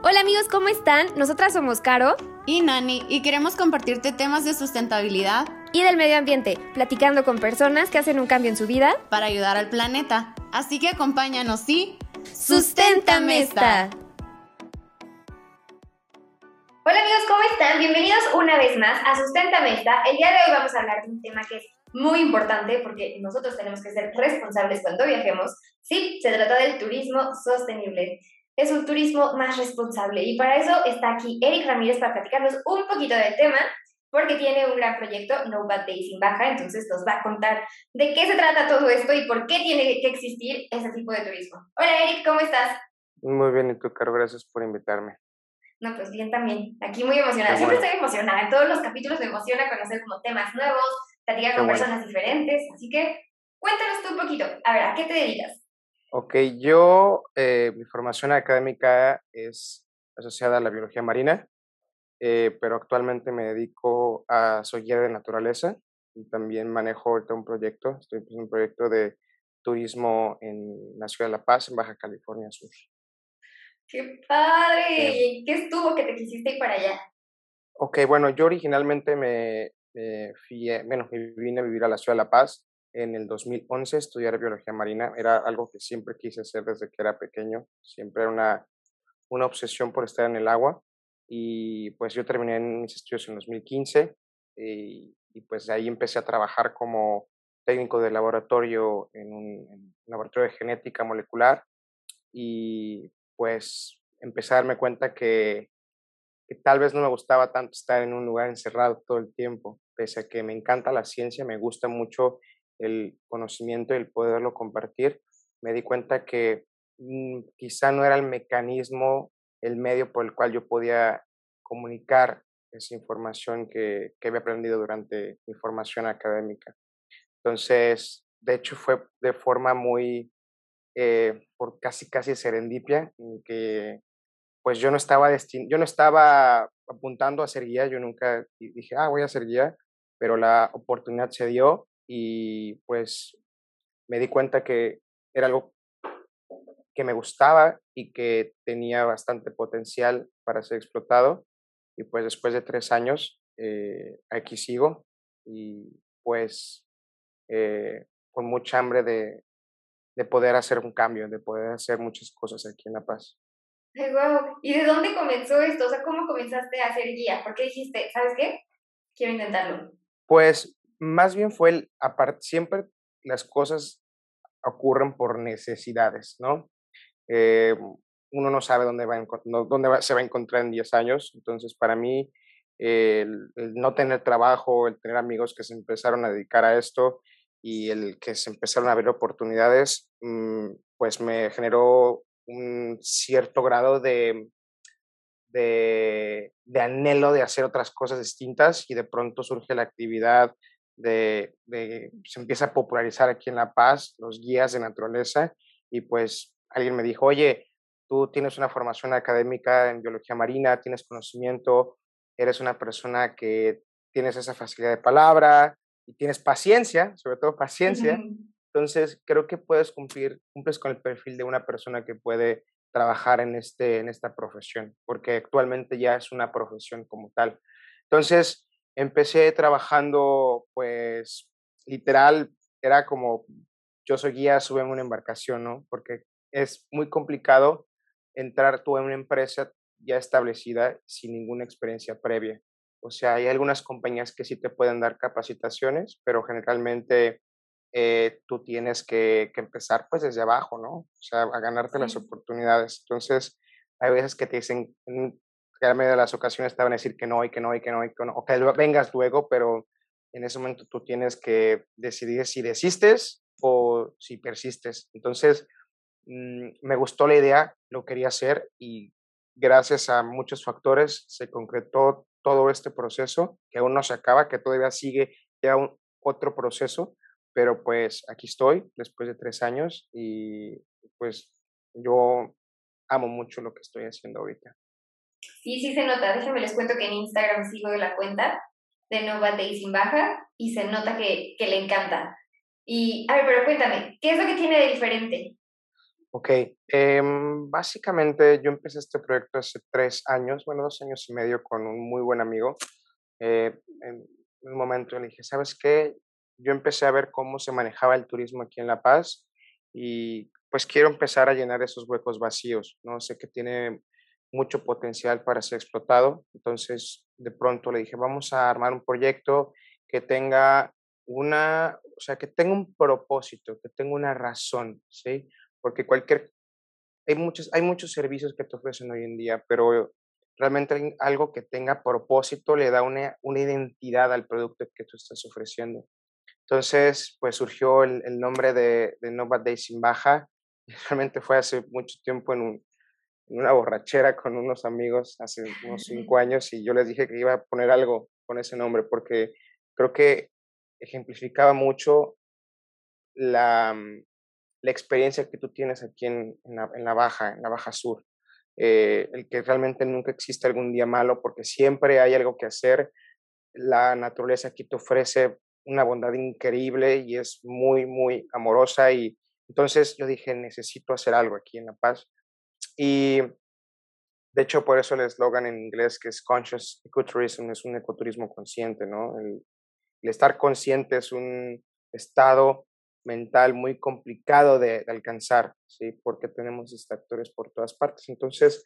Hola amigos, ¿cómo están? Nosotras somos Caro y Nani y queremos compartirte temas de sustentabilidad y del medio ambiente, platicando con personas que hacen un cambio en su vida para ayudar al planeta. Así que acompáñanos y ¡Susténtame esta! Hola amigos, ¿cómo están? Bienvenidos una vez más a Susténtame esta. El día de hoy vamos a hablar de un tema que es muy importante porque nosotros tenemos que ser responsables cuando viajemos. Sí, se trata del turismo sostenible es un turismo más responsable. Y para eso está aquí Eric Ramírez para platicarnos un poquito del tema, porque tiene un gran proyecto, No Bad Days sin Baja, entonces nos va a contar de qué se trata todo esto y por qué tiene que existir ese tipo de turismo. Hola Eric, ¿cómo estás? Muy bien, y tú, Caro, gracias por invitarme. No, pues bien también. Aquí muy emocionada. Siempre estoy emocionada. En todos los capítulos me emociona conocer como temas nuevos, platicar con personas diferentes. Así que cuéntanos tú un poquito. A ver, ¿a qué te dedicas? Ok, yo, eh, mi formación académica es asociada a la biología marina, eh, pero actualmente me dedico a, soy guía de naturaleza y también manejo ahorita un proyecto, estoy en un proyecto de turismo en la ciudad de La Paz, en Baja California Sur. ¡Qué padre! ¿Qué estuvo que te quisiste ir para allá? Ok, bueno, yo originalmente me, me fui, bueno, vine a vivir a la ciudad de La Paz en el 2011 estudiar biología marina. Era algo que siempre quise hacer desde que era pequeño. Siempre era una, una obsesión por estar en el agua. Y pues yo terminé mis estudios en 2015 y, y pues ahí empecé a trabajar como técnico de laboratorio en un, laboratorio de genética molecular y pues empecé a darme cuenta que, que, tal vez no me gustaba tanto estar en un lugar encerrado todo el tiempo, pese a que me encanta la ciencia, me gusta mucho el conocimiento y el poderlo compartir, me di cuenta que mm, quizá no era el mecanismo, el medio por el cual yo podía comunicar esa información que, que había aprendido durante mi formación académica. Entonces, de hecho, fue de forma muy, eh, por casi, casi serendipia, en que pues yo no estaba yo no estaba apuntando a ser guía, yo nunca dije, ah, voy a ser guía, pero la oportunidad se dio y pues me di cuenta que era algo que me gustaba y que tenía bastante potencial para ser explotado. Y pues después de tres años, eh, aquí sigo y pues eh, con mucha hambre de, de, poder hacer un cambio, de poder hacer muchas cosas aquí en La Paz. ¿Y de dónde comenzó esto? O sea, ¿cómo comenzaste a hacer guía? ¿Por qué dijiste, ¿sabes qué? Quiero intentarlo. Pues más bien fue el, aparte, siempre las cosas ocurren por necesidades, ¿no? Eh, uno no sabe dónde, va dónde se va a encontrar en 10 años, entonces para mí el, no tener trabajo, el tener amigos que se empezaron a dedicar a esto y el que se empezaron a ver oportunidades, mm, pues me generó un cierto grado de, de, anhelo de hacer otras cosas distintas y de pronto surge la actividad de, se empieza a popularizar aquí en La Paz, los guías de naturaleza, y pues alguien me dijo, oye, tú tienes una formación académica en biología marina, tienes conocimiento, eres una persona que tienes esa facilidad de palabra y tienes paciencia, sobre todo paciencia. Entonces, creo que puedes cumplir, cumples con el perfil de una persona que puede trabajar en, este, en esta profesión, porque actualmente ya es una profesión como tal. Entonces, empecé trabajando, pues, literal, era como, yo soy guía, sube en una embarcación, ¿no? Porque es muy complicado entrar tú en una empresa ya establecida sin ninguna experiencia previa. O sea, hay algunas compañías que sí te pueden dar capacitaciones, pero generalmente eh, tú tienes que, que, empezar pues desde abajo, ¿no? O sea, a ganarte las oportunidades. Entonces, hay veces que te dicen, que a medio de las ocasiones te van a decir que no y que no y que no y que no, o que vengas luego, pero en ese momento tú tienes que decidir si desistes o si persistes. Entonces, mm, me gustó la idea, lo quería hacer y gracias a muchos factores se concretó todo este proceso, que aún no se acaba, que todavía sigue ya un, otro proceso, pero pues aquí estoy después de tres años y pues yo amo mucho lo que estoy haciendo ahorita. Sí, sí se nota. Déjenme les cuento que en Instagram sigo la cuenta de Nova Day sin baja y se nota que, que le encanta. Y, a ver, pero cuéntame, ¿qué es lo que tiene de diferente? Ok, em, básicamente yo empecé este proyecto hace tres años, bueno, dos años y medio con un muy buen amigo. Eh, en un momento le dije, ¿sabes qué? Yo empecé a ver cómo se manejaba el turismo aquí en La Paz y pues quiero empezar a llenar esos huecos vacíos, ¿no? Sé que tiene mucho potencial para ser explotado, entonces de pronto le dije, vamos a armar un proyecto que tenga una, o sea, que tenga un propósito, que tenga una razón, ¿sí? Porque cualquier, hay muchos, hay muchos servicios que te ofrecen hoy en día, pero realmente algo que tenga propósito le da una, una identidad al producto que tú estás ofreciendo. Entonces, pues surgió el, el nombre de, de Nova Day sin baja. Realmente fue hace mucho tiempo en, un, en, una borrachera con unos amigos, hace unos cinco años, y yo les dije que iba a poner algo con ese nombre, porque creo que ejemplificaba mucho la, mm, la experiencia que tú tienes aquí en, en, la, en la, Baja, en la Baja Sur. Eh, el que realmente nunca existe algún día malo, porque siempre hay algo que hacer. La naturaleza aquí te ofrece una bondad increíble y es muy, muy amorosa. Y entonces yo dije, necesito hacer algo aquí en La Paz. Y de hecho, por eso el eslogan en inglés que es Conscious Ecotourism es un ecoturismo consciente, ¿no? El, el estar consciente es un estado mental muy complicado de, de, alcanzar, ¿sí? Porque tenemos distractores por todas partes. Entonces,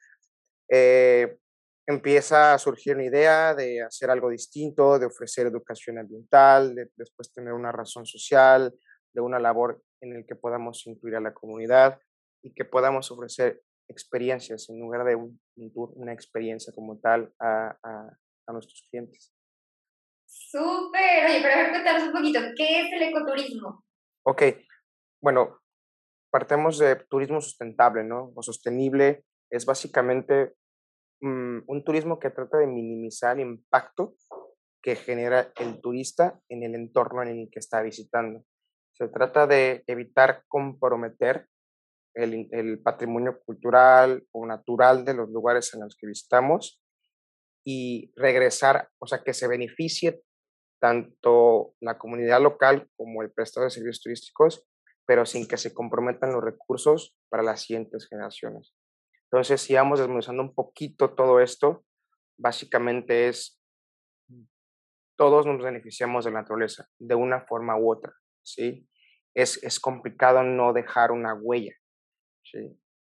eh, empieza a surgir una idea de hacer algo distinto, de ofrecer educación ambiental, de después tener una razón social, de una labor en el que podamos incluir a la comunidad y que podamos ofrecer experiencias en lugar de un, un tour, una experiencia como tal a, a, a nuestros clientes. Súper, oye, pero a ver, cuéntanos un poquito, ¿qué es el ecoturismo? Ok, bueno, partemos de turismo sustentable, ¿no? O sostenible es básicamente um, un turismo que trata de minimizar el impacto que genera el turista en el entorno en el que está visitando. Se trata de evitar comprometer el, el patrimonio cultural o natural de los lugares en los que visitamos y regresar, o sea, que se beneficie tanto la comunidad local como el prestador de servicios turísticos, pero sin que se comprometan los recursos para las siguientes generaciones. Entonces, si vamos desmenuzando un poquito todo esto, básicamente es, todos nos beneficiamos de la naturaleza, de una forma u otra, ¿sí? Es, es complicado no dejar una huella,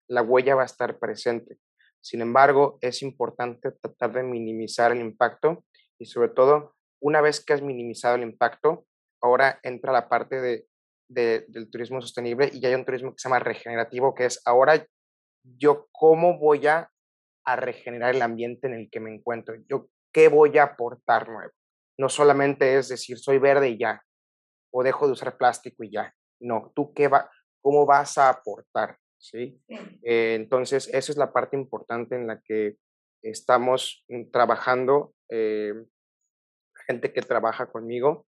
La huella va a estar presente. Sin embargo, es importante tratar de minimizar el impacto y sobre todo una vez que has minimizado el impacto, ahora entra la parte de, de, del turismo sostenible y hay un turismo que se llama regenerativo, que es ahora yo cómo voy a, a regenerar el ambiente en el que me encuentro, yo qué voy a aportar nuevo. No solamente es decir, soy verde y ya, o dejo de usar plástico y ya. No, tú qué va, cómo vas a aportar, ¿sí? Eh, entonces, esa es la parte importante en la que estamos mm, trabajando eh, gente que trabaja conmigo.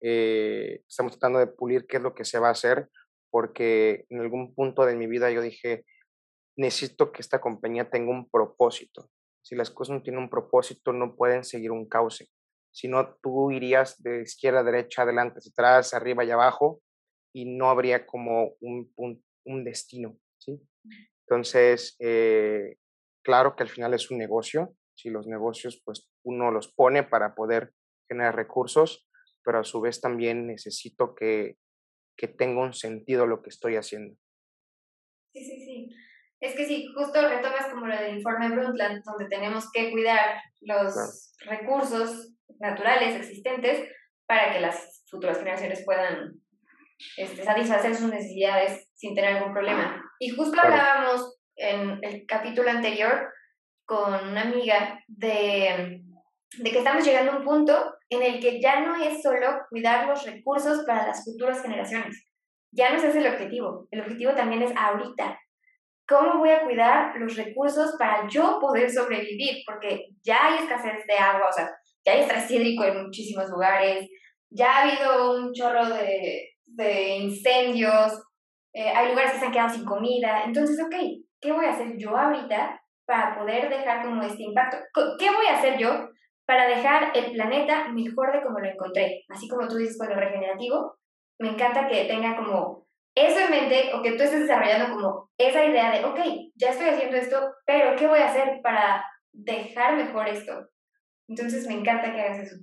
Eh, estamos tratando de pulir qué es lo que se va a hacer, porque en algún punto de mi vida yo dije, necesito que esta compañía tenga un propósito. Si las cosas no tienen un propósito, no pueden seguir un cauce. Si no, tú irías de izquierda a derecha, adelante, atrás, arriba y abajo, y no habría como un, un, un destino. Entonces, eh, claro que al final es un negocio. Si los negocios, pues uno los pone para poder generar recursos, pero a su vez también necesito que, que tenga un sentido lo que estoy haciendo. Sí, sí, sí. Es que sí, justo retomas como lo del informe Brundtland, donde tenemos que cuidar los claro. recursos naturales existentes para que las futuras generaciones puedan este, satisfacer sus necesidades sin tener algún problema. Y justo hablábamos en el capítulo anterior con una amiga de de que estamos llegando a un punto en el que ya no es solo cuidar los recursos para las futuras generaciones. Ya no es ese el objetivo. El objetivo también es ahorita. ¿Cómo voy a cuidar los recursos para yo poder sobrevivir? Porque ya hay escasez de agua, o sea, ya hay estrés hídrico en muchísimos lugares, ya ha habido un chorro de, de incendios, eh, hay lugares que se han quedado sin comida. Entonces, ok, ¿qué voy a hacer yo ahorita para poder dejar como este impacto? ¿Qué voy a hacer yo para dejar el planeta mejor de como lo encontré. Así como tú dices con lo regenerativo, me encanta que tenga como eso en mente o que tú estés desarrollando como esa idea de, ok, ya estoy haciendo esto, pero ¿qué voy a hacer para dejar mejor esto? Entonces me encanta que hagas eso.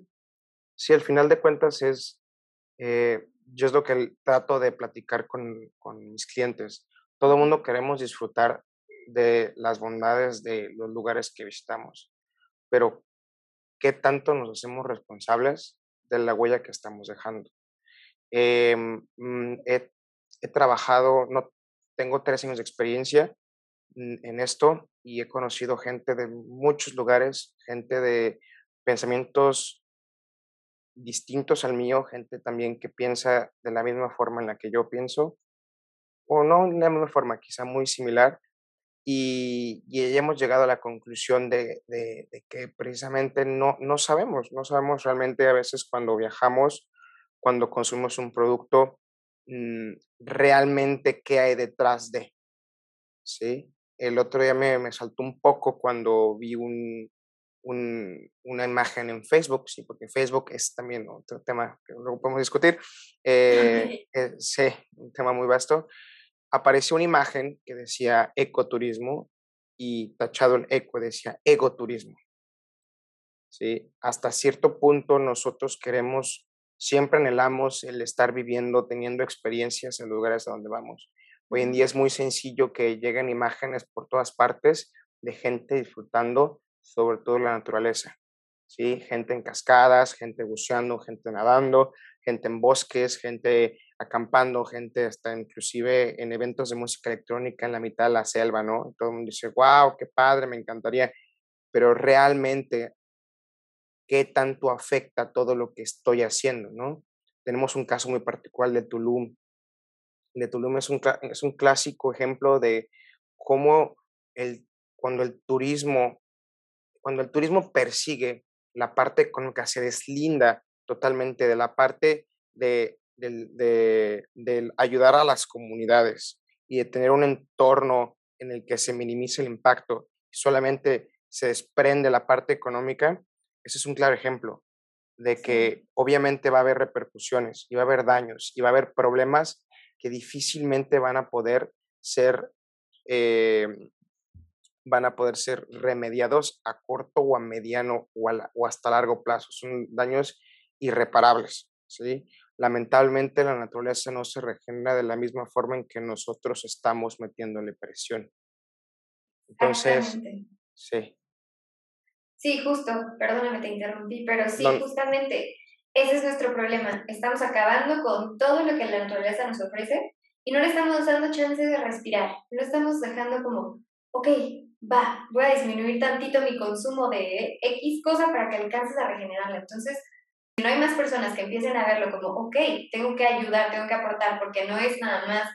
Sí, al final de cuentas es, eh, yo es lo que trato de platicar con, con mis clientes. Todo el mundo queremos disfrutar de las bondades de los lugares que visitamos, pero ¿qué tanto nos hacemos responsables de la huella que estamos dejando? Em, mm, he, he, trabajado, no tengo tres años de experiencia en esto y he conocido gente de muchos lugares, gente de pensamientos distintos al mío, gente también que piensa de la misma forma en la que yo pienso, o no de la misma forma, quizá muy similar, y, y hemos llegado a la conclusión de, de, que precisamente no, no sabemos, no sabemos realmente a veces cuando viajamos, cuando consumimos un producto, mmm, realmente qué hay detrás de. ¿sí? El otro día me, me saltó un poco cuando vi un, una imagen en Facebook, sí, porque Facebook es también otro tema que luego podemos discutir. Eh, eh, sí, un tema muy vasto. Apareció una imagen que decía ecoturismo y tachado el eco decía egoturismo. ¿sí? Hasta cierto punto nosotros queremos, siempre anhelamos el estar viviendo, teniendo experiencias en lugares a donde vamos. Hoy en día es muy sencillo que lleguen imágenes por todas partes de gente disfrutando sobre todo la naturaleza. ¿sí? Gente en cascadas, gente buceando, gente nadando, gente en bosques, gente acampando, gente hasta inclusive en eventos de música electrónica en la mitad de la selva, ¿no? Todo el mundo dice, wow, qué padre, me encantaría, pero realmente, ¿qué tanto afecta todo lo que estoy haciendo, ¿no? Tenemos un caso muy particular de Tulum. De Tulum es un, es un clásico ejemplo de cómo el, cuando el turismo cuando el turismo persigue la parte económica, se deslinda totalmente de la parte de, ayudar a las comunidades y de tener un entorno en el que se minimice el impacto solamente se desprende la parte económica, ese es un claro ejemplo de que obviamente va a haber repercusiones y va a haber daños y va a haber problemas que difícilmente van a poder ser eh, van a poder ser remediados a corto o a mediano o, o hasta largo plazo. Son daños irreparables. ¿sí? Lamentablemente la naturaleza no se regenera de la misma forma en que nosotros estamos metiéndole presión. Entonces, sí. Sí, justo, perdóname, te interrumpí, pero sí, justamente ese es nuestro problema. Estamos acabando con todo lo que la naturaleza nos ofrece y no le estamos dando chance de respirar. No estamos dejando como, ok, va, voy a disminuir tantito mi consumo de X cosa para que alcances a regenerarla. Entonces, si no hay más personas que empiecen a verlo como, ok, tengo que ayudar, tengo que aportar, porque no es nada más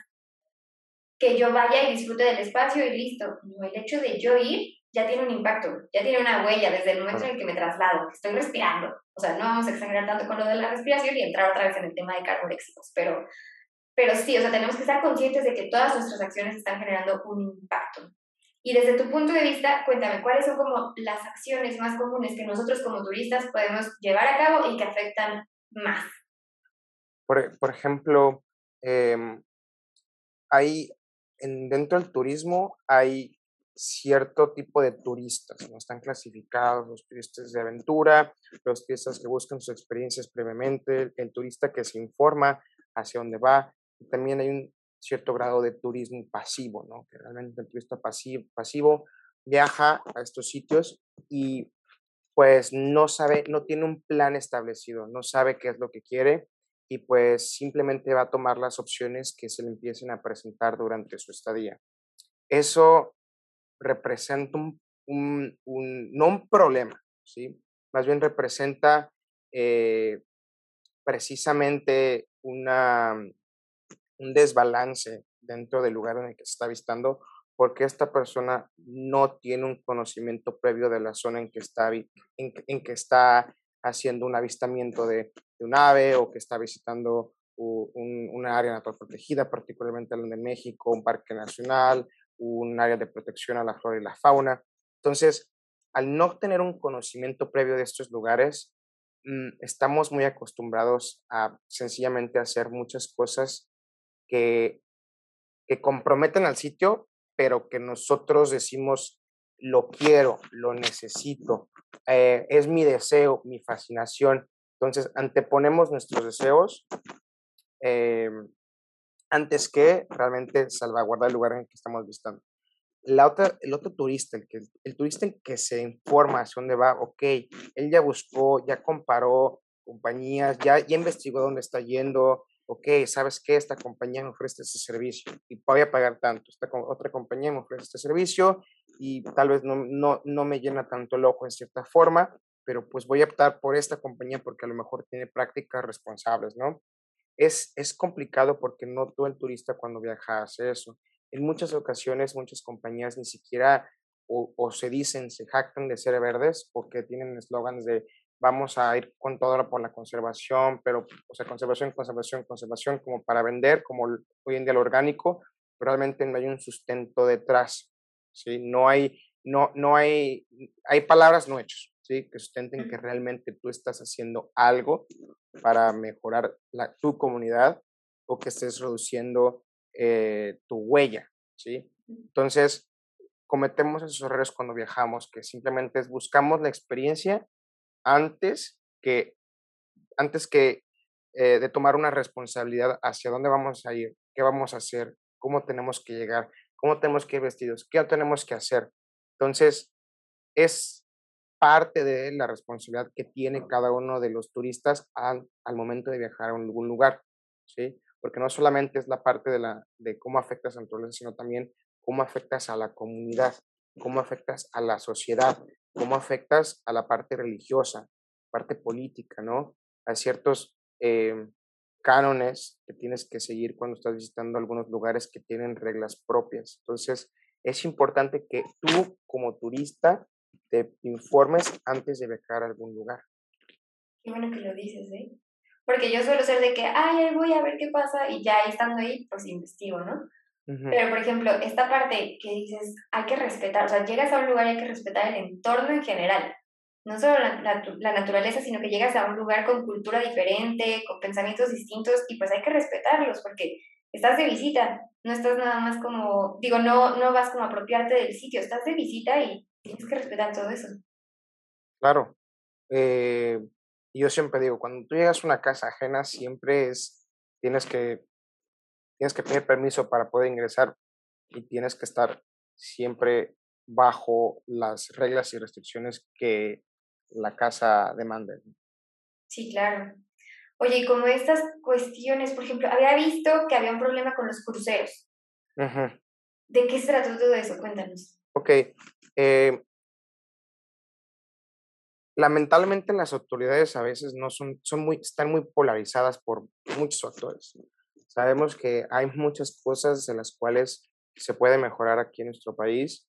que yo vaya y disfrute del espacio y listo. No, el hecho de yo ir ya tiene un impacto, ya tiene una huella desde el momento en el que me traslado, que estoy respirando. O sea, no vamos a exagerar tanto con lo de la respiración y entrar otra vez en el tema de carboléxicos, pero, pero sí, o sea, tenemos que estar conscientes de que todas nuestras acciones están generando un impacto. Y desde tu punto de vista, cuéntame, ¿cuáles son como las acciones más comunes que nosotros como turistas podemos llevar a cabo y que afectan más? Por, por ejemplo, eh, hay, en, dentro del turismo hay cierto tipo de turistas, ¿no? Están clasificados los turistas de aventura, los turistas que buscan sus experiencias previamente, el turista que se informa hacia dónde va, también hay un cierto grado de turismo pasivo, ¿no? Que realmente el turista pasivo, pasivo viaja a estos sitios y pues no sabe, no tiene un plan establecido, no sabe qué es lo que quiere y pues simplemente va a tomar las opciones que se le empiecen a presentar durante su estadía. Eso representa un, un, no un problema, ¿sí? Más bien representa eh, precisamente una, un desbalance dentro del lugar en el que se está avistando porque esta persona no tiene un conocimiento previo de la zona en que está, en, que está haciendo un avistamiento de, un ave o que está visitando un, una área natural protegida, particularmente la de México, un parque nacional, un área de protección a la flora y la fauna. Entonces, al no tener un conocimiento previo de estos lugares, mm, estamos muy acostumbrados a sencillamente hacer muchas cosas que que comprometen al sitio, pero que nosotros decimos, lo quiero, lo necesito, eh, es mi deseo, mi fascinación. Entonces, anteponemos nuestros deseos eh, antes que realmente salvaguardar el lugar en el que estamos visitando. La otra, el otro turista, el, que, el turista que se informa hacia dónde va, ok, él ya buscó, ya comparó compañías, ya investigó dónde está yendo, ok, ¿sabes qué? Esta compañía me ofrece este servicio y voy a pagar tanto. Esta otra compañía me ofrece este servicio y tal vez no, no, no me llena tanto el ojo en cierta forma, pero pues voy a optar por esta compañía porque a lo mejor tiene prácticas responsables, ¿no? Es, es complicado porque no todo el turista cuando viaja hace eso. En muchas ocasiones, muchas compañías ni siquiera o, o se dicen, se jactan de ser verdes porque tienen eslogans de vamos a ir con todo por la conservación, pero, o sea, conservación, conservación, conservación, como para vender, como hoy en día lo orgánico, realmente no hay un sustento detrás, ¿sí? No hay, no, no hay, hay palabras no hechos, ¿sí? Que sustenten que realmente tú estás haciendo algo para mejorar la, tu comunidad o que estés reduciendo eh, tu huella, ¿sí? Entonces, cometemos esos errores cuando viajamos, que simplemente es buscamos la experiencia antes que, antes que eh, de tomar una responsabilidad hacia dónde vamos a ir, qué vamos a hacer, cómo tenemos que llegar, cómo tenemos que ir vestidos, qué tenemos que hacer. Entonces, es parte de la responsabilidad que tiene cada uno de los turistas al, al momento de viajar a algún lugar, ¿sí? Porque no solamente es la parte de, la, de cómo afectas a la naturaleza, sino también cómo afectas a la comunidad, cómo afectas a la sociedad, cómo afectas a la parte religiosa, parte política, ¿no? Hay ciertos eh, cánones que tienes que seguir cuando estás visitando algunos lugares que tienen reglas propias. Entonces, es importante que tú como turista te informes antes de viajar a algún lugar. Qué bueno que lo dices, ¿eh? Porque yo suelo ser de que, ay, voy a ver qué pasa y ya estando ahí, pues investigo, ¿no? Pero, por ejemplo, esta parte que dices, hay que respetar, o sea, llegas a un lugar y hay que respetar el entorno en general. No solo la, la, naturaleza, sino que llegas a un lugar con cultura diferente, con pensamientos distintos, y pues hay que respetarlos, porque estás de visita, no estás nada más como, digo, no, no vas como a apropiarte del sitio, estás de visita y tienes que respetar todo eso. Claro. Eh, yo siempre digo, cuando tú llegas a una casa ajena, siempre es, tienes que tienes que pedir permiso para poder ingresar y tienes que estar siempre bajo las reglas y restricciones que la casa demanda. Sí, claro. Oye, y como estas cuestiones, por ejemplo, había visto que había un problema con los cruceros. ¿De qué se trató todo eso? Cuéntanos. Ok. Eh, lamentablemente las autoridades a veces no son, son muy, están muy polarizadas por muchos factores. Sabemos que hay muchas cosas en las cuales se puede mejorar aquí en nuestro país,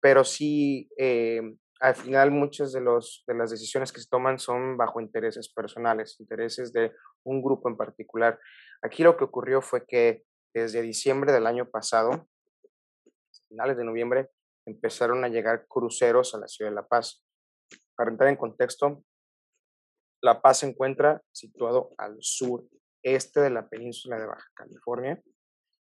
pero sí, eh, al final muchas de, los, de las decisiones que se toman son bajo intereses personales, intereses de un grupo en particular. Aquí lo que ocurrió fue que desde diciembre del año pasado, finales de noviembre, empezaron a llegar cruceros a la ciudad de La Paz. Para entrar en contexto, La Paz se encuentra situado al sur este de la península de Baja California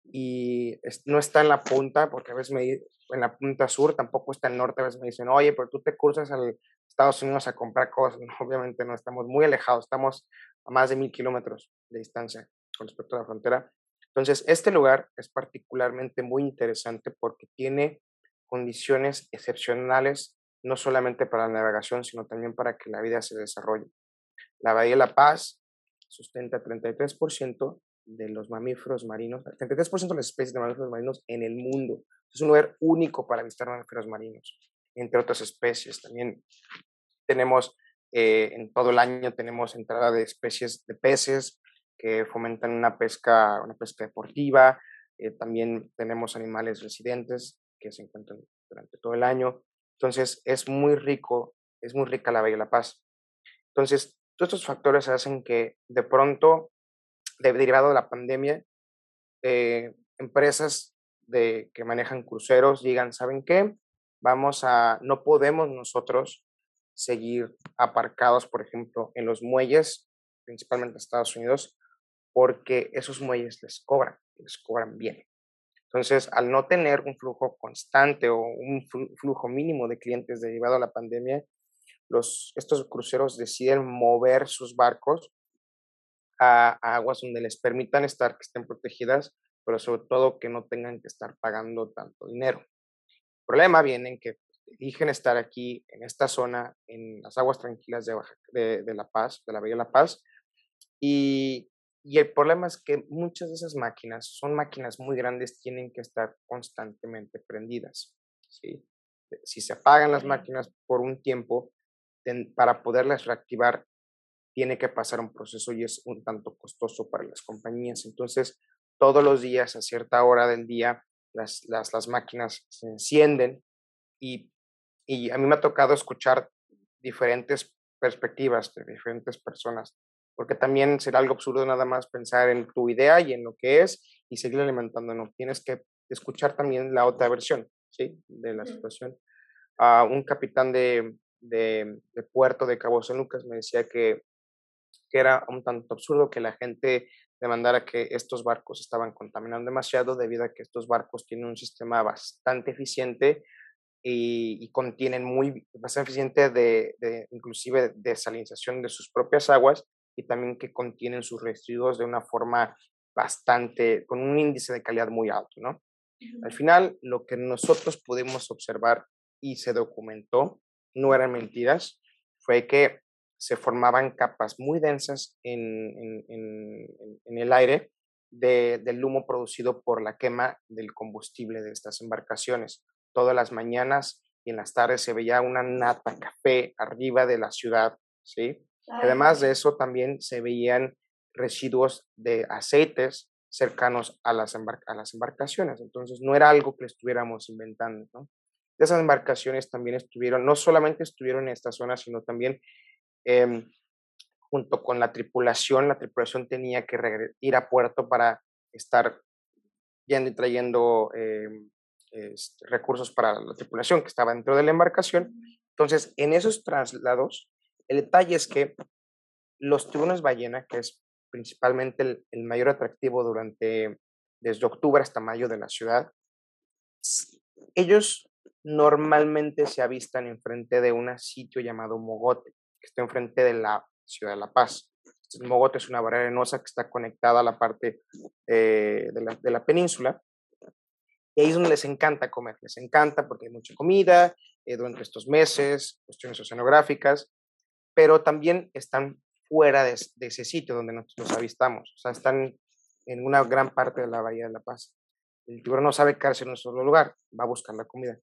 y no está en la punta, porque a veces me en la punta sur, tampoco está en el norte, a veces me dicen, oye, pero tú te cruzas al Estados Unidos a comprar cosas. obviamente no, estamos muy alejados, estamos a más de mil kilómetros de distancia con respecto a la frontera. Entonces, este lugar es particularmente muy interesante porque tiene condiciones excepcionales, no solamente para la navegación, sino también para que la vida se desarrolle. La Bahía de La Paz sustenta 33% de los mamíferos marinos, 33% de las especies de mamíferos marinos en el mundo. Es un lugar único para visitar mamíferos marinos, entre otras especies. También tenemos, eh, en todo el año tenemos entrada de especies de peces que fomentan una pesca, una pesca deportiva. Eh, también tenemos animales residentes que se encuentran durante todo el año. Entonces, es muy rico, es muy rica la Bahía de la Paz. Entonces, todos estos factores hacen que de pronto, derivado de la pandemia, eh, empresas que manejan cruceros digan, ¿saben qué? Vamos a, no podemos nosotros seguir aparcados, por ejemplo, en los muelles, principalmente en Estados Unidos, porque esos muelles les cobran, les cobran bien. Entonces, al no tener un flujo constante o un flujo mínimo de clientes derivado a la pandemia, los, estos cruceros deciden mover sus barcos a, aguas donde les permitan estar, que estén protegidas, pero sobre todo que no tengan que estar pagando tanto dinero. El problema viene en que eligen estar aquí, en esta zona, en las aguas tranquilas de, de, de La Paz, de la Bahía de La Paz, y y el problema es que muchas de esas máquinas son máquinas muy grandes, tienen que estar constantemente prendidas. ¿sí? Si se apagan las máquinas por un tiempo, para poderlas reactivar, tiene que pasar un proceso y es un tanto costoso para las compañías. Entonces, todos los días, a cierta hora del día, las, las, las máquinas se encienden y, y a mí me ha tocado escuchar diferentes perspectivas de diferentes personas porque también será algo absurdo nada más pensar en tu idea y en lo que es y seguir alimentándonos. Tienes que escuchar también la otra versión, ¿sí? De la situación. Uh, un capitán de, de, de, puerto de Cabo San Lucas me decía que, que era un tanto absurdo que la gente demandara que estos barcos estaban contaminando demasiado debido a que estos barcos tienen un sistema bastante eficiente y, y contienen muy bastante eficiente de, de inclusive desalinización de sus propias aguas y también que contienen sus residuos de una forma bastante, con un índice de calidad muy alto, ¿no? Al final, lo que nosotros pudimos observar y se documentó, no eran mentiras, fue que se formaban capas muy densas en, en, en, en el aire de, del humo producido por la quema del combustible de estas embarcaciones. Todas las mañanas y en las tardes se veía una nata café arriba de la ciudad, ¿sí? Además de eso, también se veían residuos de aceites cercanos a las, a las embarcaciones. Entonces, no era algo que estuviéramos inventando. ¿no? Esas embarcaciones también estuvieron, no solamente estuvieron en esta zona, sino también eh, junto con la tripulación. La tripulación tenía que ir a puerto para estar yendo y trayendo este, recursos para la tripulación que estaba dentro de la embarcación. Entonces, en esos traslados, el detalle es que los tiburones ballena, que es principalmente el, mayor atractivo durante, desde octubre hasta mayo de la ciudad, ellos normalmente se avistan enfrente de un sitio llamado Mogote, que está enfrente de la ciudad de La Paz. Este Mogote es una barrera arenosa que está conectada a la parte eh, de, la, de, la, península. Y ahí es donde les encanta comer, les encanta porque hay mucha comida eh, durante estos meses, cuestiones oceanográficas, pero también están fuera de, ese sitio donde nos, los avistamos, o sea, están en una gran parte de la Bahía de La Paz. El tiburón no sabe quedarse en un solo lugar, va a buscar la comida.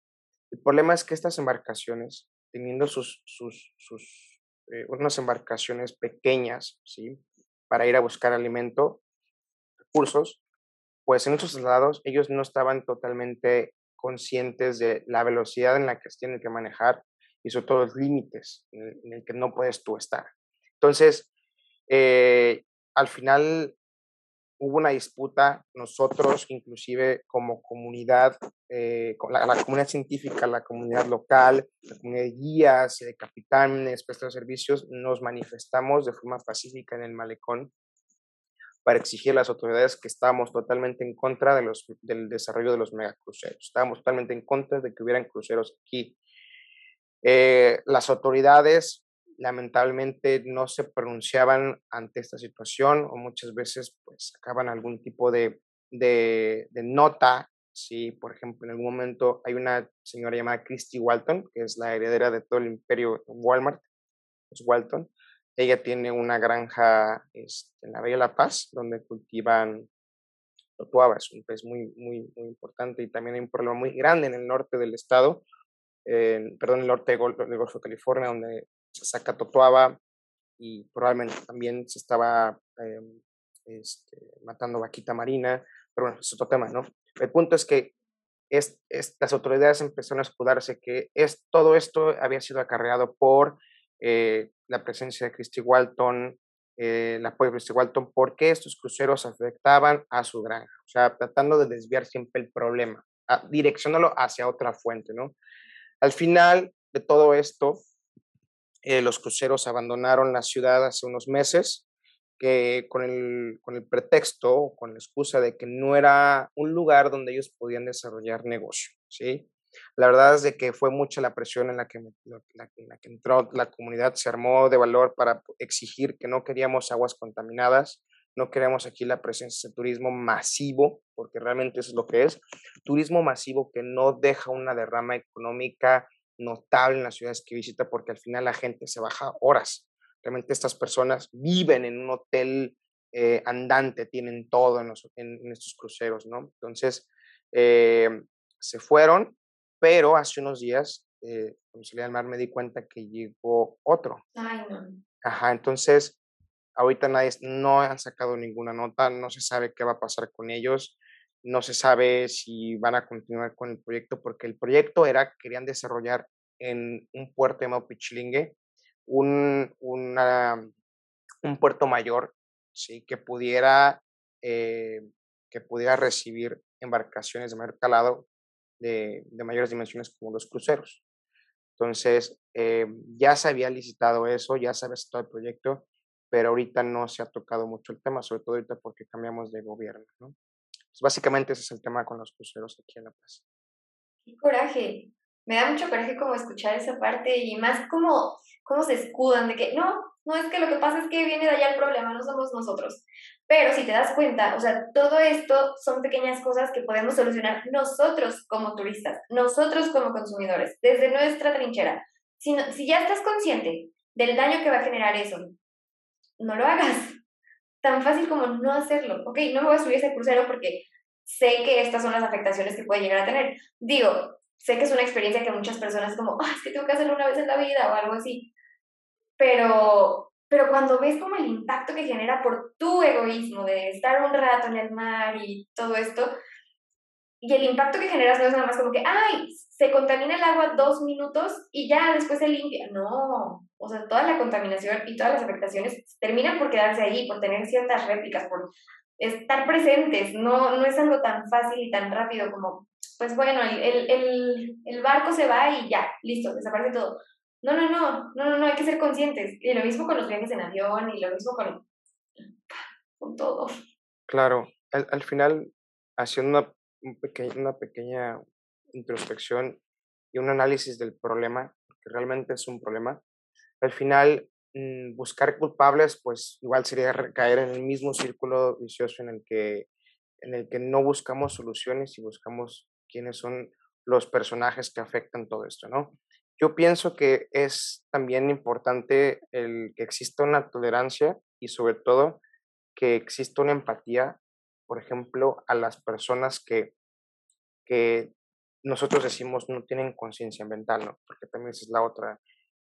El problema es que estas embarcaciones, teniendo sus, sus, eh, unas embarcaciones pequeñas, ¿sí? Para ir a buscar alimento, recursos, pues en esos lados ellos no estaban totalmente conscientes de la velocidad en la que tienen que manejar y sobre todo los límites en el, que no puedes tú estar. Entonces, eh, al final hubo una disputa, nosotros inclusive como comunidad, eh, la, la, comunidad científica, la comunidad local, la comunidad de guías, de capitanes, prestadores de servicios, nos manifestamos de forma pacífica en el malecón para exigir a las autoridades que estábamos totalmente en contra de los, del desarrollo de los megacruceros. Estábamos totalmente en contra de que hubieran cruceros aquí. Eh, las autoridades lamentablemente no se pronunciaban ante esta situación o muchas veces pues sacaban algún tipo de, de, nota. Si, por ejemplo, en algún momento hay una señora llamada Christy Walton, que es la heredera de todo el imperio Walmart, es Walton. Ella tiene una granja este, en la Bella La Paz, donde cultivan totuaba, es un pez muy, muy, muy importante y también hay un problema muy grande en el norte del estado, en, perdón, el norte del Golfo de California, donde se saca Totoaba y probablemente también se estaba eh, este, matando vaquita marina, pero bueno, es otro tema, ¿no? El punto es que es, es, las autoridades empezaron a escudarse que es, todo esto había sido acarreado por eh, la presencia de Christy Walton, eh, el apoyo de Christy Walton, porque estos cruceros afectaban a su granja, o sea, tratando de desviar siempre el problema, a, direccionándolo hacia otra fuente, ¿no? Al final de todo esto, eh, los cruceros abandonaron la ciudad hace unos meses que con el, con el pretexto, con la excusa de que no era un lugar donde ellos podían desarrollar negocio, ¿sí? La verdad es de que fue mucha la presión en la que, la, que entró la comunidad, se armó de valor para exigir que no queríamos aguas contaminadas, no queremos aquí la presencia de turismo masivo, porque realmente eso es lo que es, turismo masivo que no deja una derrama económica notable en las ciudades que visita, porque al final la gente se baja horas. Realmente estas personas viven en un hotel eh, andante, tienen todo en, estos cruceros, ¿no? Entonces, eh, se fueron, pero hace unos días, eh, cuando salí al mar, me di cuenta que llegó otro. Ay, no. Ajá, entonces, ahorita nadie, no han sacado ninguna nota, no se sabe qué va a pasar con ellos, no se sabe si van a continuar con el proyecto, porque el proyecto era, querían desarrollar en un puerto llamado Pichilingue, un, un puerto mayor, ¿sí? que, pudiera, eh, que pudiera recibir embarcaciones de mayor calado de, de mayores dimensiones como los cruceros. Entonces, eh, ya se había licitado eso, ya se había todo el proyecto, pero ahorita no se ha tocado mucho el tema, sobre todo ahorita porque cambiamos de gobierno. ¿no? Pues básicamente ese es el tema con los cruceros aquí en La Paz. ¡Qué coraje! Me da mucho coraje como escuchar esa parte y más como cómo se escudan de que no, no es que lo que pasa es que viene de allá el problema, no somos nosotros. Pero si te das cuenta, o sea, todo esto son pequeñas cosas que podemos solucionar nosotros como turistas, nosotros como consumidores, desde nuestra trinchera. Si, si ya estás consciente del daño que va a generar eso, no lo hagas. Tan fácil como no hacerlo. Ok, no me voy a subir ese crucero porque sé que estas son las afectaciones que puede llegar a tener. Digo, sé que es una experiencia que muchas personas como, ah, es que tengo que hacerlo una vez en la vida o algo así. Pero, pero cuando ves como el impacto que genera por tu egoísmo de estar un rato en el mar y todo esto, y el impacto que generas no es nada más como que, ay, se contamina el agua dos minutos y ya después se limpia. No, o sea, toda la contaminación y todas las afectaciones terminan por quedarse ahí, por tener ciertas réplicas, por estar presentes. No, no es algo tan fácil y tan rápido como, pues bueno, el, el, el barco se va y ya, listo, desaparece todo. No, no, no, no, no, no, hay que ser conscientes. Y lo mismo con los viajes en avión y lo mismo con, con todo. Claro, al, al final, haciendo un una pequeña introspección y un análisis del problema, que realmente es un problema, al final mm, buscar culpables, pues igual sería caer en el mismo círculo vicioso en el que, en el que no buscamos soluciones y buscamos quiénes son los personajes que afectan todo esto, ¿no? Yo pienso que es también importante el que exista una tolerancia y sobre todo que exista una empatía por ejemplo, a las personas que, que nosotros decimos no tienen conciencia ambiental, ¿no? Porque también esa es la otra.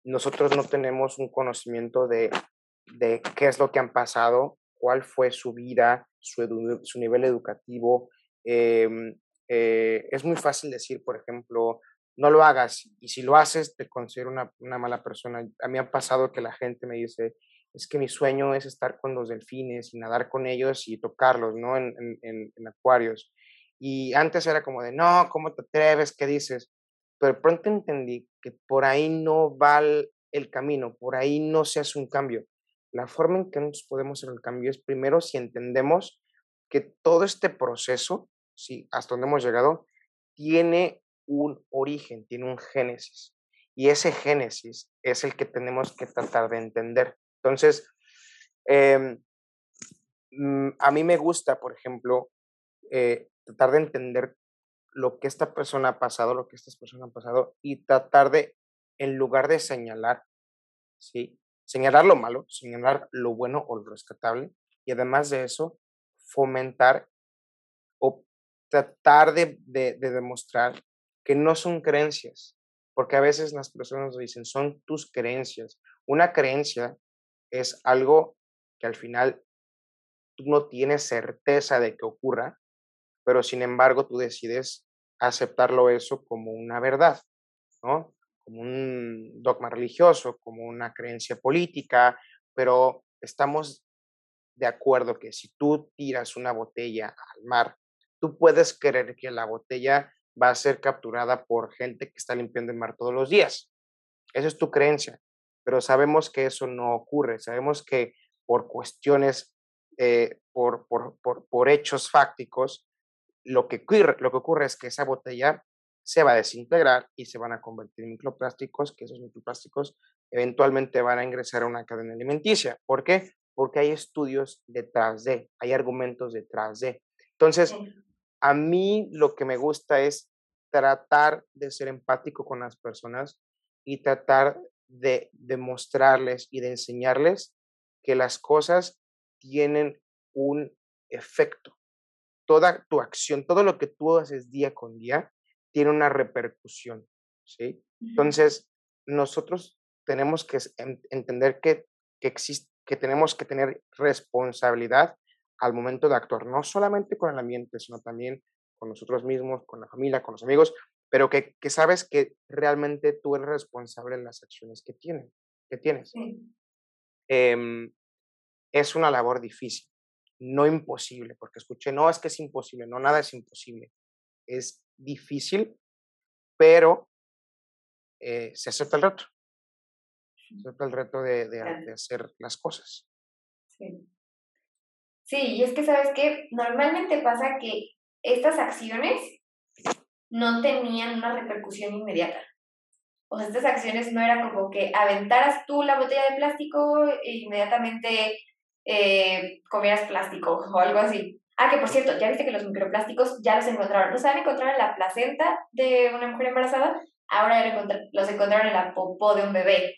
Nosotros no tenemos un conocimiento de, de qué es lo que han pasado, cuál fue su vida, su, su nivel educativo. Em, eh, es muy fácil decir, por ejemplo, no lo hagas y si lo haces te considero una, una, mala persona. A mí ha pasado que la gente me dice, es que mi sueño es estar con los delfines y nadar con ellos y tocarlos, ¿no? En, en, acuarios. Y antes era como de, no, ¿cómo te atreves? ¿Qué dices? Pero pronto entendí que por ahí no va el, camino, por ahí no se hace un cambio. La forma en que nosotros podemos hacer el cambio es primero si entendemos que todo este proceso, sí, hasta donde hemos llegado, tiene un origen, tiene un génesis. Y ese génesis es el que tenemos que tratar de entender. Entonces, em, mm, a mí me gusta, por ejemplo, eh, tratar de entender lo que esta persona ha pasado, lo que estas personas han pasado y tratar de, en lugar de señalar, ¿sí? Señalar lo malo, señalar lo bueno o lo rescatable y además de eso, fomentar o tratar de, de, de demostrar que no son creencias, porque a veces las personas dicen, son tus creencias. Una creencia es algo que al final tú no tienes certeza de que ocurra, pero sin embargo tú decides aceptarlo eso como una verdad, ¿no? Como un dogma religioso, como una creencia política, pero estamos de acuerdo que si tú tiras una botella al mar, tú puedes creer que la botella va a ser capturada por gente que está limpiando el mar todos los días. Esa es tu creencia pero sabemos que eso no ocurre, sabemos que por cuestiones, eh, por, por, por, por, hechos fácticos, lo que, ocurre, lo que ocurre es que esa botella se va a desintegrar y se van a convertir en microplásticos, que esos microplásticos eventualmente van a ingresar a una cadena alimenticia. ¿Por qué? Porque hay estudios detrás de, hay argumentos detrás de. Entonces, a mí lo que me gusta es tratar de ser empático con las personas y tratar de demostrarles y de enseñarles que las cosas tienen un efecto. Toda tu acción, todo lo que tú haces día con día, tiene una repercusión, ¿sí? Entonces, nosotros tenemos que entender que, que, que tenemos que tener responsabilidad al momento de actuar, no solamente con el ambiente, sino también con nosotros mismos, con la familia, con los amigos, pero que, que sabes que realmente tú eres responsable en las acciones que, tienen, que tienes. Eh, es una labor difícil, no imposible, porque escuché, no, es que es imposible, no, nada es imposible. Es difícil, pero eh, se acepta el reto. Se acepta el reto de, de, de hacer las cosas. Sí. Sí, y es que sabes que normalmente pasa que estas acciones no tenían una repercusión inmediata. O sea, estas acciones no era como que aventaras tú la botella de plástico e inmediatamente eh, comieras plástico o algo así. Ah, que por cierto, ya viste que los microplásticos ya los encontraron. ¿No saben encontrar en la placenta de una mujer embarazada? Ahora los encontraron en la popó de un bebé.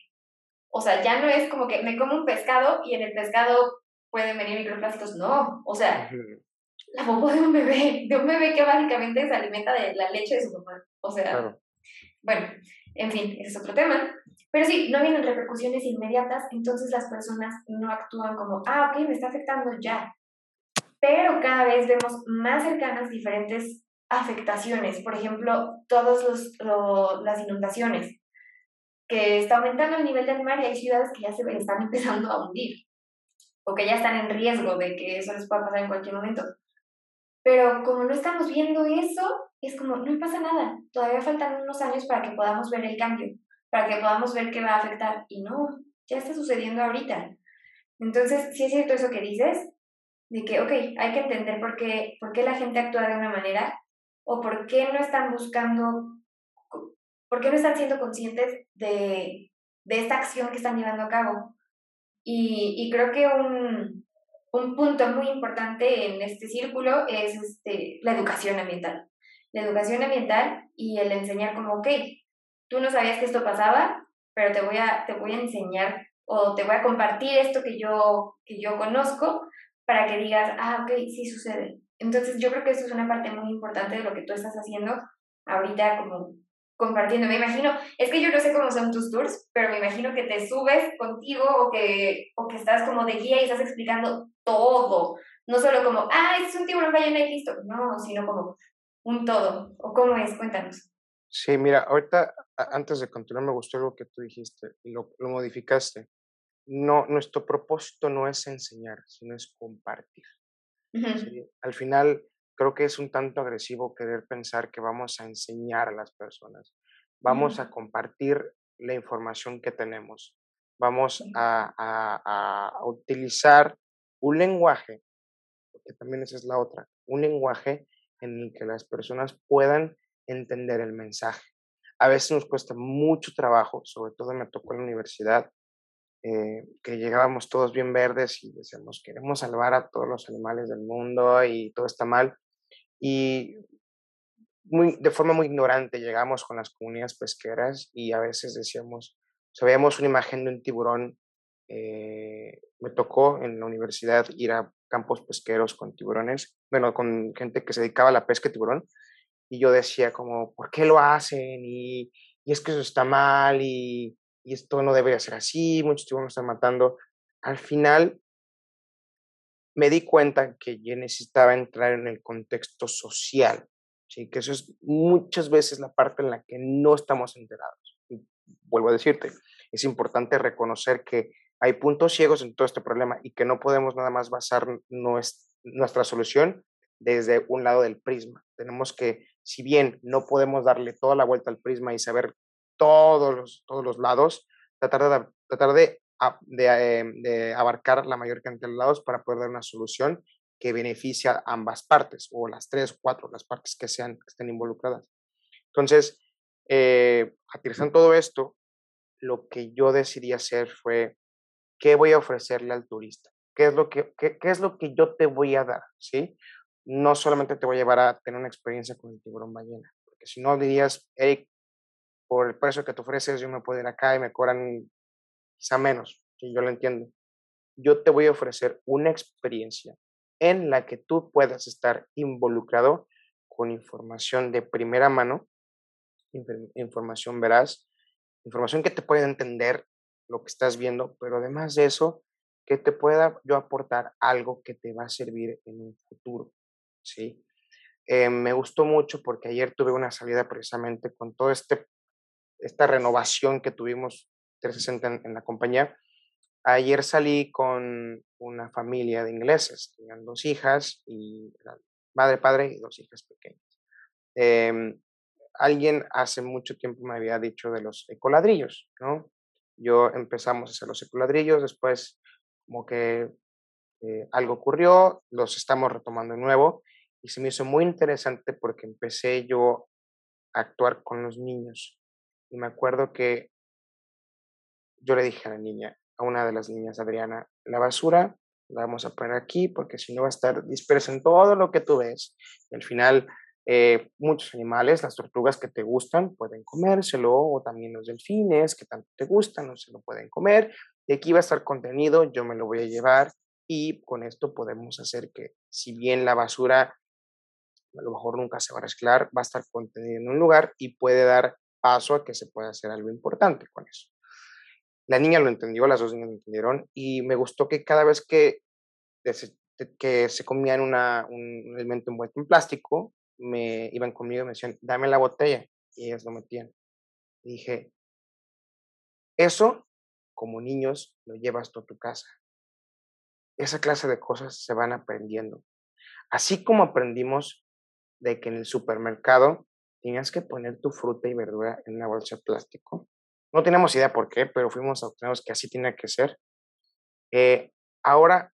O sea, ya no es como que me como un pescado y en el pescado pueden venir microplásticos. No, o sea, la popó de un bebé, de un bebé que básicamente se alimenta de la leche de su mamá. O sea, bueno, en fin, ese es otro tema. Pero sí, no vienen repercusiones inmediatas, entonces las personas no actúan como, ah, ok, me está afectando ya. Pero cada vez vemos más cercanas diferentes afectaciones. Por ejemplo, todas las inundaciones, que está aumentando el nivel del mar y hay ciudades que ya se están empezando a hundir o que ya están en riesgo de que eso les pueda pasar en cualquier momento. Pero como no estamos viendo eso, es como, no pasa nada, todavía faltan unos años para que podamos ver el cambio, para que podamos ver qué va a afectar. Y no, ya está sucediendo ahorita. Entonces, sí es cierto eso que dices, de que, ok, hay que entender por qué, por qué la gente actúa de una manera o por qué no están buscando, por qué no están siendo conscientes de, de esta acción que están llevando a cabo. Y, y creo que un, un punto muy importante en este círculo es este, la educación ambiental. La educación ambiental y el enseñar como, ok, tú no sabías que esto pasaba, pero te voy a, te voy a enseñar o te voy a compartir esto que yo, que yo conozco para que digas, ah, ok, sí sucede. Entonces yo creo que eso es una parte muy importante de lo que tú estás haciendo ahorita como compartiendo. Me imagino, es que yo no sé cómo son tus tours, pero me imagino que te subes contigo o que, o que estás como de guía y estás explicando todo. No solo como, ah, es un tiburón ballena y listo. No, sino como un todo. ¿O cómo es? Cuéntanos. Sí, mira, ahorita, antes de continuar, me gustó algo que tú dijiste y lo, lo modificaste. No, nuestro propósito no es enseñar, sino es compartir. Al final, creo que es un tanto agresivo querer pensar que vamos a enseñar a las personas. Vamos a compartir la información que tenemos. Vamos a, a, utilizar un lenguaje, porque también esa es la otra, un lenguaje en el que las personas puedan entender el mensaje. A veces nos cuesta mucho trabajo, sobre todo me tocó en la universidad, eh, que llegábamos todos bien verdes y decíamos, queremos salvar a todos los animales del mundo y todo está mal. Y muy, de forma muy ignorante llegamos con las comunidades pesqueras y a veces decíamos, o veíamos una imagen de un tiburón. Eh, me tocó en la universidad ir a campos pesqueros con tiburones, bueno, con gente que se dedicaba a la pesca de tiburón, y yo decía como, ¿por qué lo hacen? Y, y es que eso está mal y, y esto no debería ser así, muchos tiburones están matando. Al final me di cuenta que yo necesitaba entrar en el contexto social, ¿sí? que eso es muchas veces la parte en la que no estamos enterados. vuelvo a decirte, es importante reconocer que hay puntos ciegos en todo este problema y que no podemos nada más basar nuestra solución desde un lado del prisma. Tenemos que, si bien no podemos darle toda la vuelta al prisma y saber todos los, todos los lados, tratar de, tratar de de, de, abarcar la mayor cantidad de lados para poder dar una solución que beneficia a ambas partes, o las tres, cuatro, las partes que, sean, que estén involucradas. Entonces, eh, aterrizando todo esto, lo que yo decidí hacer fue, ¿qué voy a ofrecerle al turista? ¿Qué es lo que, qué, qué es lo que yo te voy a dar? ¿Sí? No solamente te voy a llevar a tener una experiencia con el tiburón ballena, porque si no dirías, hey, por el precio que te ofreces, yo me puedo ir acá y me cobran quizá menos, si yo lo entiendo. Yo te voy a ofrecer una experiencia en la que tú puedas estar involucrado con información de primera mano, información veraz, información que te pueda entender lo que estás viendo, pero además de eso, que te pueda yo aportar algo que te va a servir en un futuro, ¿sí? Eh, me gustó mucho porque ayer tuve una salida precisamente con todo este esta renovación que tuvimos 360 en, la compañía. Ayer salí con una familia de ingleses, tenían dos hijas y madre, padre y dos hijas pequeñas. Em, alguien hace mucho tiempo me había dicho de los ecoladrillos, ¿no? Yo empezamos a hacer los ecoladrillos, después como que eh, algo ocurrió, los estamos retomando de nuevo y se me hizo muy interesante porque empecé yo a actuar con los niños. Y me acuerdo que yo le dije a la niña, a una de las niñas, Adriana, la basura la vamos a poner aquí porque si no va a estar dispersa en todo lo que tú ves. Y al final, eh, muchos animales, las tortugas que te gustan, pueden comérselo, o también los delfines que tanto te gustan, no se lo pueden comer. Y aquí va a estar contenido, yo me lo voy a llevar y con esto podemos hacer que, si bien la basura a lo mejor nunca se va a reciclar, va a estar contenida en un lugar y puede dar paso a que se pueda hacer algo importante con eso. La niña lo entendió, las dos niñas lo entendieron y me gustó que cada vez que, que se comían una, un elemento envuelto en plástico, me iban conmigo y me decían, dame la botella y ellas lo metían. Y dije, eso como niños lo llevas tú a tu casa. Esa clase de cosas se van aprendiendo. Así como aprendimos de que en el supermercado tenías que poner tu fruta y verdura en una bolsa de plástico. No tenemos idea por qué, pero fuimos adoctrinados que así tiene que ser. Eh, ahora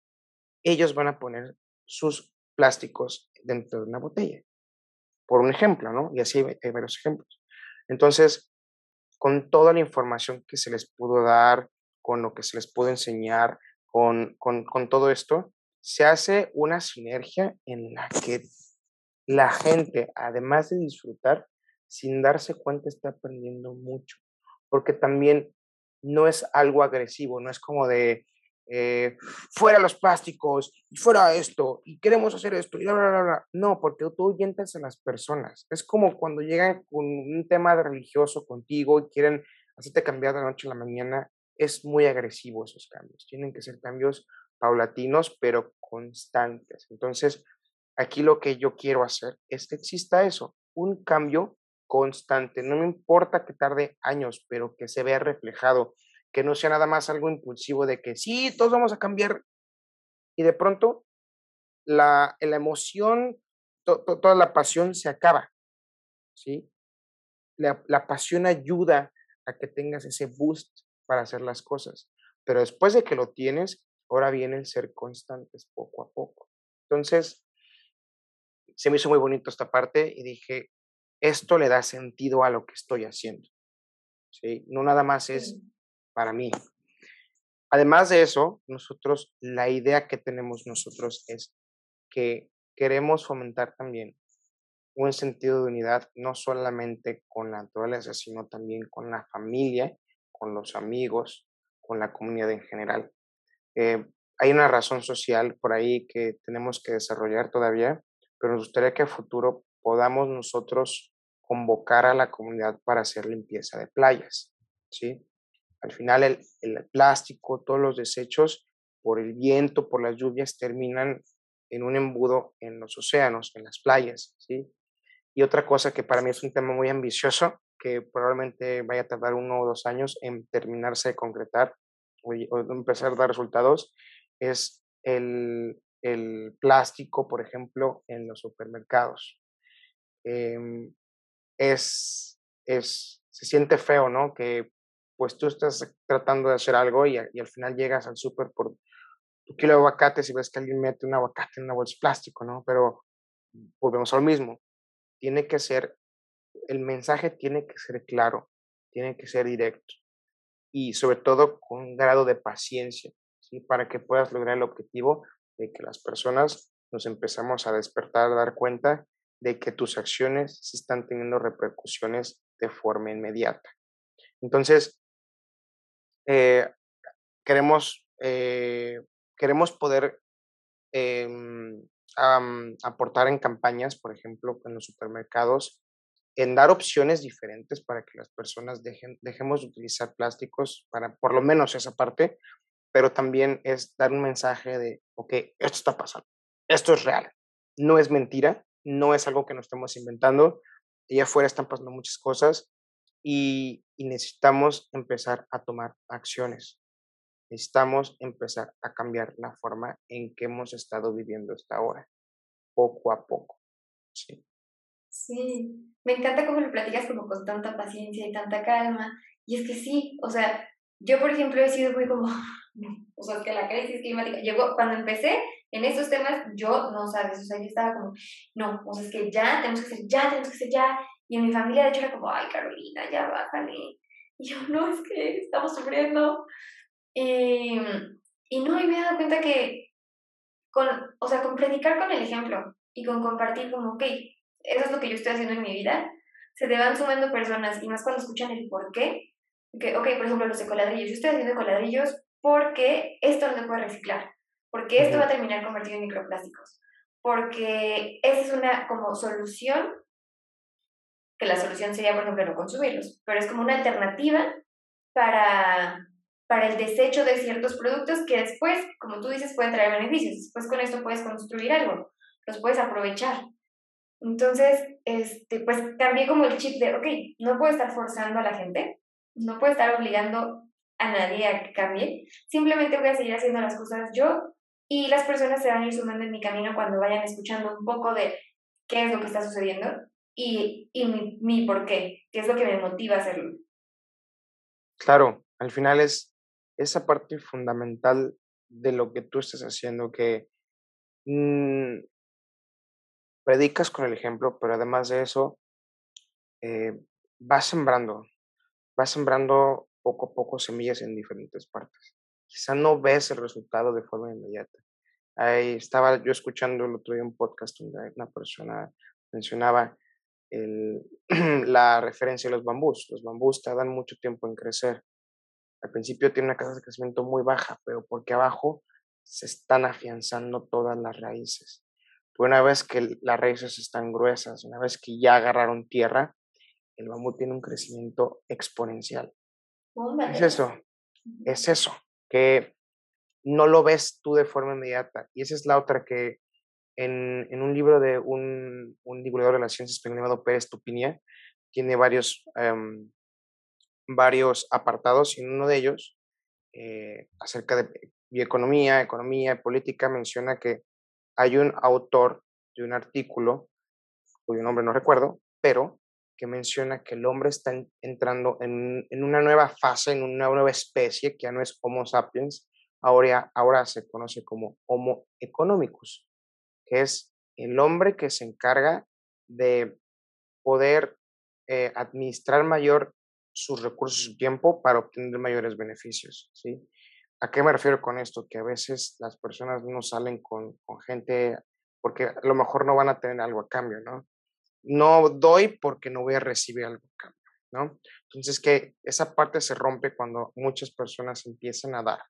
ellos van a poner sus plásticos dentro de una botella, por un ejemplo, ¿no? Y así hay, varios ejemplos. Entonces, con toda la información que se les pudo dar, con lo que se les pudo enseñar, con, con, todo esto, se hace una sinergia en la que la gente, además de disfrutar, sin darse cuenta está aprendiendo mucho, porque también no es algo agresivo, no es como de eh, fuera los plásticos y fuera esto y queremos hacer esto y bla, bla, bla, No, porque tú orientas a las personas. Es como cuando llegan con un tema religioso contigo y quieren hacerte cambiar de la noche a la mañana, es muy agresivo esos cambios. Tienen que ser cambios paulatinos, pero constantes. Entonces, Aquí lo que yo quiero hacer es que exista eso, un cambio constante. No me importa que tarde años, pero que se vea reflejado, que no sea nada más algo impulsivo de que sí, todos vamos a cambiar y de pronto la, la emoción, toda la pasión se acaba, ¿sí? La, la pasión ayuda a que tengas ese boost para hacer las cosas, pero después de que lo tienes, ahora viene el ser constantes poco a poco. Entonces, se me hizo muy bonito esta parte y dije, esto le da sentido a lo que estoy haciendo. ¿sí? No nada más es para mí. Además de eso, nosotros, la idea que tenemos nosotros es que queremos fomentar también un sentido de unidad, no solamente con la naturaleza, sino también con la familia, con los amigos, con la comunidad en general. Eh, hay una razón social por ahí que tenemos que desarrollar todavía, pero nos gustaría que a futuro podamos nosotros convocar a la comunidad para hacer limpieza de playas, ¿sí? Al final el, el plástico, todos los desechos, por el viento, por las lluvias, terminan en un embudo en los océanos, en las playas, ¿sí? Y otra cosa que para mí es un tema muy ambicioso, que probablemente vaya a tardar uno o dos años en terminarse de concretar o, empezar a dar resultados, es el, el plástico, por ejemplo, en los supermercados. Em, es, es, se siente feo, ¿no? Que pues tú estás tratando de hacer algo y, y al final llegas al súper por un kilo de aguacates y ves que alguien mete un aguacate en una bolsa de plástico, ¿no? Pero volvemos al mismo. Tiene que ser, el mensaje tiene que ser claro, tiene que ser directo y sobre todo con un grado de paciencia, ¿sí? Para que puedas lograr el objetivo de que las personas nos empezamos a despertar, a dar cuenta de que tus acciones sí están teniendo repercusiones de forma inmediata. Entonces, eh, queremos, eh, queremos poder em, aportar en campañas, por ejemplo, en los supermercados, en dar opciones diferentes para que las personas dejen, dejemos de utilizar plásticos para por lo menos esa parte, pero también es dar un mensaje de, ok, esto está pasando, esto es real, no es mentira, no es algo que nos estamos inventando, allá afuera están pasando muchas cosas y, necesitamos empezar a tomar acciones. Necesitamos empezar a cambiar la forma en que hemos estado viviendo esta hora, poco a poco. Sí. Sí, me encanta cómo lo platicas como con tanta paciencia y tanta calma. Y es que sí, o sea, yo por ejemplo he sido muy como, o sea, que la crisis climática llegó, cuando empecé en estos temas, yo no sabes, o sea, yo estaba como, no, o sea, es que ya, tenemos que ser ya, tenemos que ser ya. Y en mi familia de hecho era como, ay Carolina, ya bájale. Y yo, no, es que estamos sufriendo. Y, y no, y me he dado cuenta que, con, o sea, con predicar con el ejemplo y con compartir como, ok, eso es lo que yo estoy haciendo en mi vida, se te van sumando personas y más cuando escuchan el por qué. Que, ok, por ejemplo, los ecoladrillos. Yo estoy haciendo ecoladrillos porque esto no se puede reciclar, porque esto va a terminar convertido en microplásticos, porque esa es una como solución, que la solución sería, por ejemplo, no consumirlos, pero es como una alternativa para, para el desecho de ciertos productos que después, como tú dices, pueden traer beneficios. Después con esto puedes construir algo, los puedes aprovechar. Entonces, este, pues cambié como el chip de, ok, no puedo estar forzando a la gente, no puedo estar obligando a nadie a que cambie, simplemente voy a seguir haciendo las cosas yo y las personas se van a ir sumando en mi camino cuando vayan escuchando un poco de qué es lo que está sucediendo y, y mi, mi por qué, qué es lo que me motiva a hacerlo. Claro, al final es esa parte fundamental de lo que tú estás haciendo que mm, predicas con el ejemplo, pero además de eso, eh, vas sembrando, vas sembrando poco a poco semillas en diferentes partes. Quizá no ves el resultado de forma inmediata. Ahí estaba yo escuchando el otro día un podcast donde una persona mencionaba el, la referencia a los bambús. Los bambús tardan mucho tiempo en crecer. Al principio tiene una tasa de crecimiento muy baja, pero porque abajo se están afianzando todas las raíces una vez que las raíces están gruesas, una vez que ya agarraron tierra, el bambú tiene un crecimiento exponencial. Es eso, es eso, que no lo ves tú de forma inmediata. Y esa es la otra que en, en un libro de un, un, divulgador de la ciencia español llamado Pérez Tupinia, tiene varios, um, varios apartados y en uno de ellos, eh, acerca de bioeconomía, economía, política, menciona que hay un autor de un artículo, cuyo nombre no recuerdo, pero que menciona que el hombre está entrando en, una nueva fase, en una nueva especie, que ya no es Homo sapiens, ahora, ahora se conoce como Homo economicus, que es el hombre que se encarga de poder eh, administrar mayor sus recursos y su tiempo para obtener mayores beneficios, ¿sí? ¿A qué me refiero con esto? Que a veces las personas no salen con, con gente porque a lo mejor no van a tener algo a cambio, ¿no? No doy porque no voy a recibir algo a cambio, ¿no? Entonces que esa parte se rompe cuando muchas personas empiezan a dar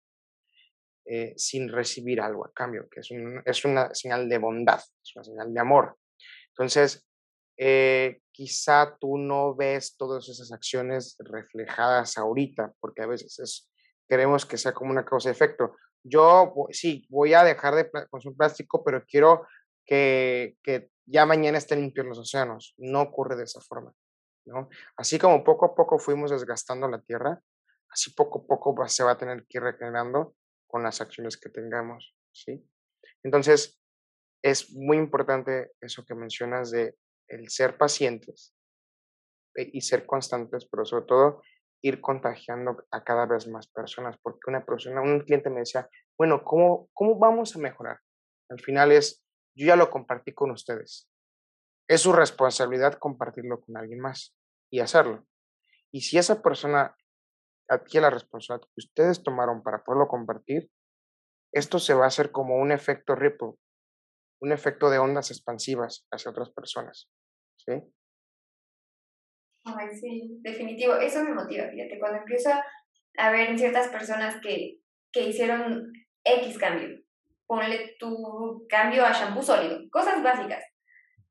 eh, sin recibir algo a cambio, que es, es una señal de bondad, es una señal de amor. Entonces, eh, quizá tú no ves todas esas acciones reflejadas ahorita, porque a veces es queremos que sea como una causa-efecto. Yo sí, voy a dejar de consumir plástico, pero quiero que, que ya mañana estén limpios los océanos. No ocurre de esa forma. ¿no? Así como poco a poco fuimos desgastando la tierra, así poco a poco se va a tener que ir regenerando con las acciones que tengamos. ¿sí? Entonces, es muy importante eso que mencionas de el ser pacientes eh, y ser constantes, pero sobre todo ir contagiando a cada vez más personas, porque una persona, un cliente me decía, bueno, ¿cómo, cómo vamos a mejorar? Al final es, yo ya lo compartí con ustedes. Es su responsabilidad compartirlo con alguien más y hacerlo. Y si esa persona adquiere la responsabilidad que ustedes tomaron para poderlo compartir, esto se va a hacer como un efecto ripple, un efecto de ondas expansivas hacia otras personas. ¿Sí? Sí, definitivo. Eso me motiva, fíjate, cuando empiezo a ver ciertas personas que, que hicieron X cambio, ponle tu cambio a shampoo sólido, cosas básicas,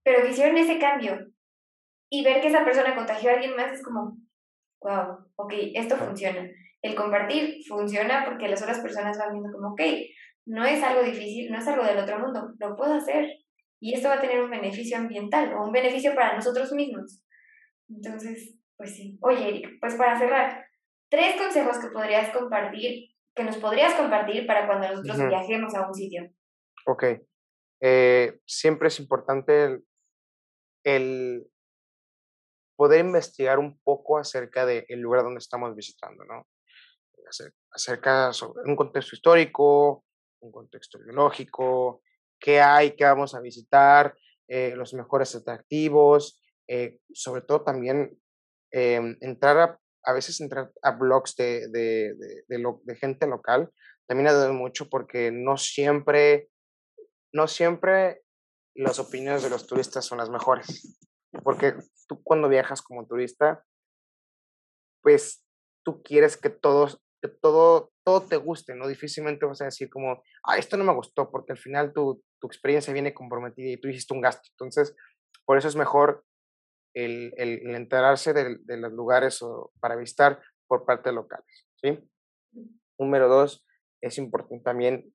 pero que hicieron ese cambio y ver que esa persona contagió a alguien más es como, wow, ok, esto funciona. El compartir funciona porque las otras personas van viendo como, ok, no es algo difícil, no es algo del otro mundo, lo puedo hacer. Y esto va a tener un beneficio ambiental o un beneficio para nosotros mismos. Entonces, pues sí. Oye, Eric, pues para cerrar, tres consejos que podrías compartir, que nos podrías compartir para cuando nosotros viajemos a un sitio. Ok. Eh, siempre es importante el, poder investigar un poco acerca del lugar donde estamos visitando, ¿no? Acerca sobre un contexto histórico, un contexto biológico, qué hay, qué vamos a visitar, eh, los mejores atractivos, eh, sobre todo también em, entrar a, a veces entrar a blogs de, de, de, de gente local, también ayuda mucho porque no siempre, no siempre las opiniones de los turistas son las mejores. Porque tú cuando viajas como turista, pues tú quieres que todos todo, todo te guste, ¿no? Difícilmente vas a decir como, ah, esto no me gustó, porque al final tu, tu experiencia viene comprometida y tú hiciste un gasto. Entonces, por eso es mejor el, el, enterarse de, de, los lugares para visitar por parte de locales, ¿sí? Número dos, es importante también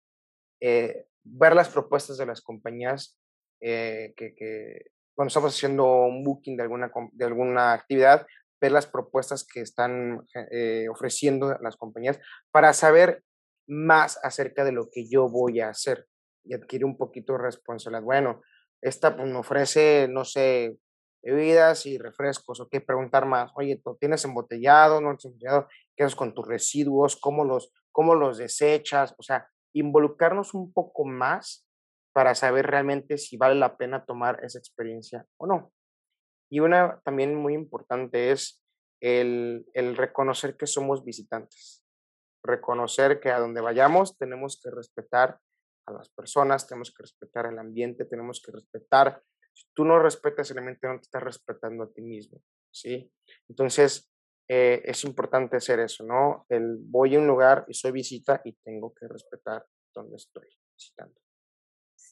eh, ver las propuestas de las compañías eh, que, que, cuando estamos haciendo un booking de alguna, de alguna actividad, ver las propuestas que están eh, ofreciendo las compañías para saber más acerca de lo que yo voy a hacer y adquirir un poquito de responsabilidad. Bueno, esta pues, me ofrece, no sé, bebidas y refrescos, o qué preguntar más, oye, ¿tienes embotellado, no tienes embotellado? ¿Qué haces con tus residuos? ¿Cómo los, cómo los desechas? O sea, involucrarnos un poco más para saber realmente si vale la pena tomar esa experiencia o no. Y una también muy importante es el, reconocer que somos visitantes, reconocer que a donde vayamos tenemos que respetar a las personas, tenemos que respetar el ambiente, tenemos que respetar. Si tú no respetas el ambiente, no te estás respetando a ti mismo, ¿sí? Entonces, eh, es importante hacer eso, ¿no? El voy a un lugar y soy visita y tengo que respetar donde estoy visitando.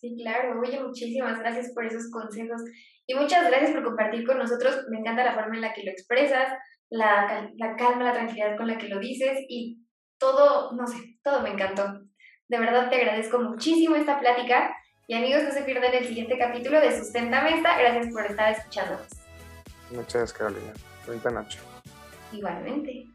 Sí, claro. Oye, muchísimas gracias por esos consejos y muchas gracias por compartir con nosotros. Me encanta la forma en la que lo expresas, la, la calma, la tranquilidad con la que lo dices y todo, no sé, todo me encantó. De verdad te agradezco muchísimo esta plática y amigos, no se pierdan el siguiente capítulo de Sustenta Mesta. Gracias por estar escuchándonos. Muchas gracias, Carolina. Buenas noche. Igualmente.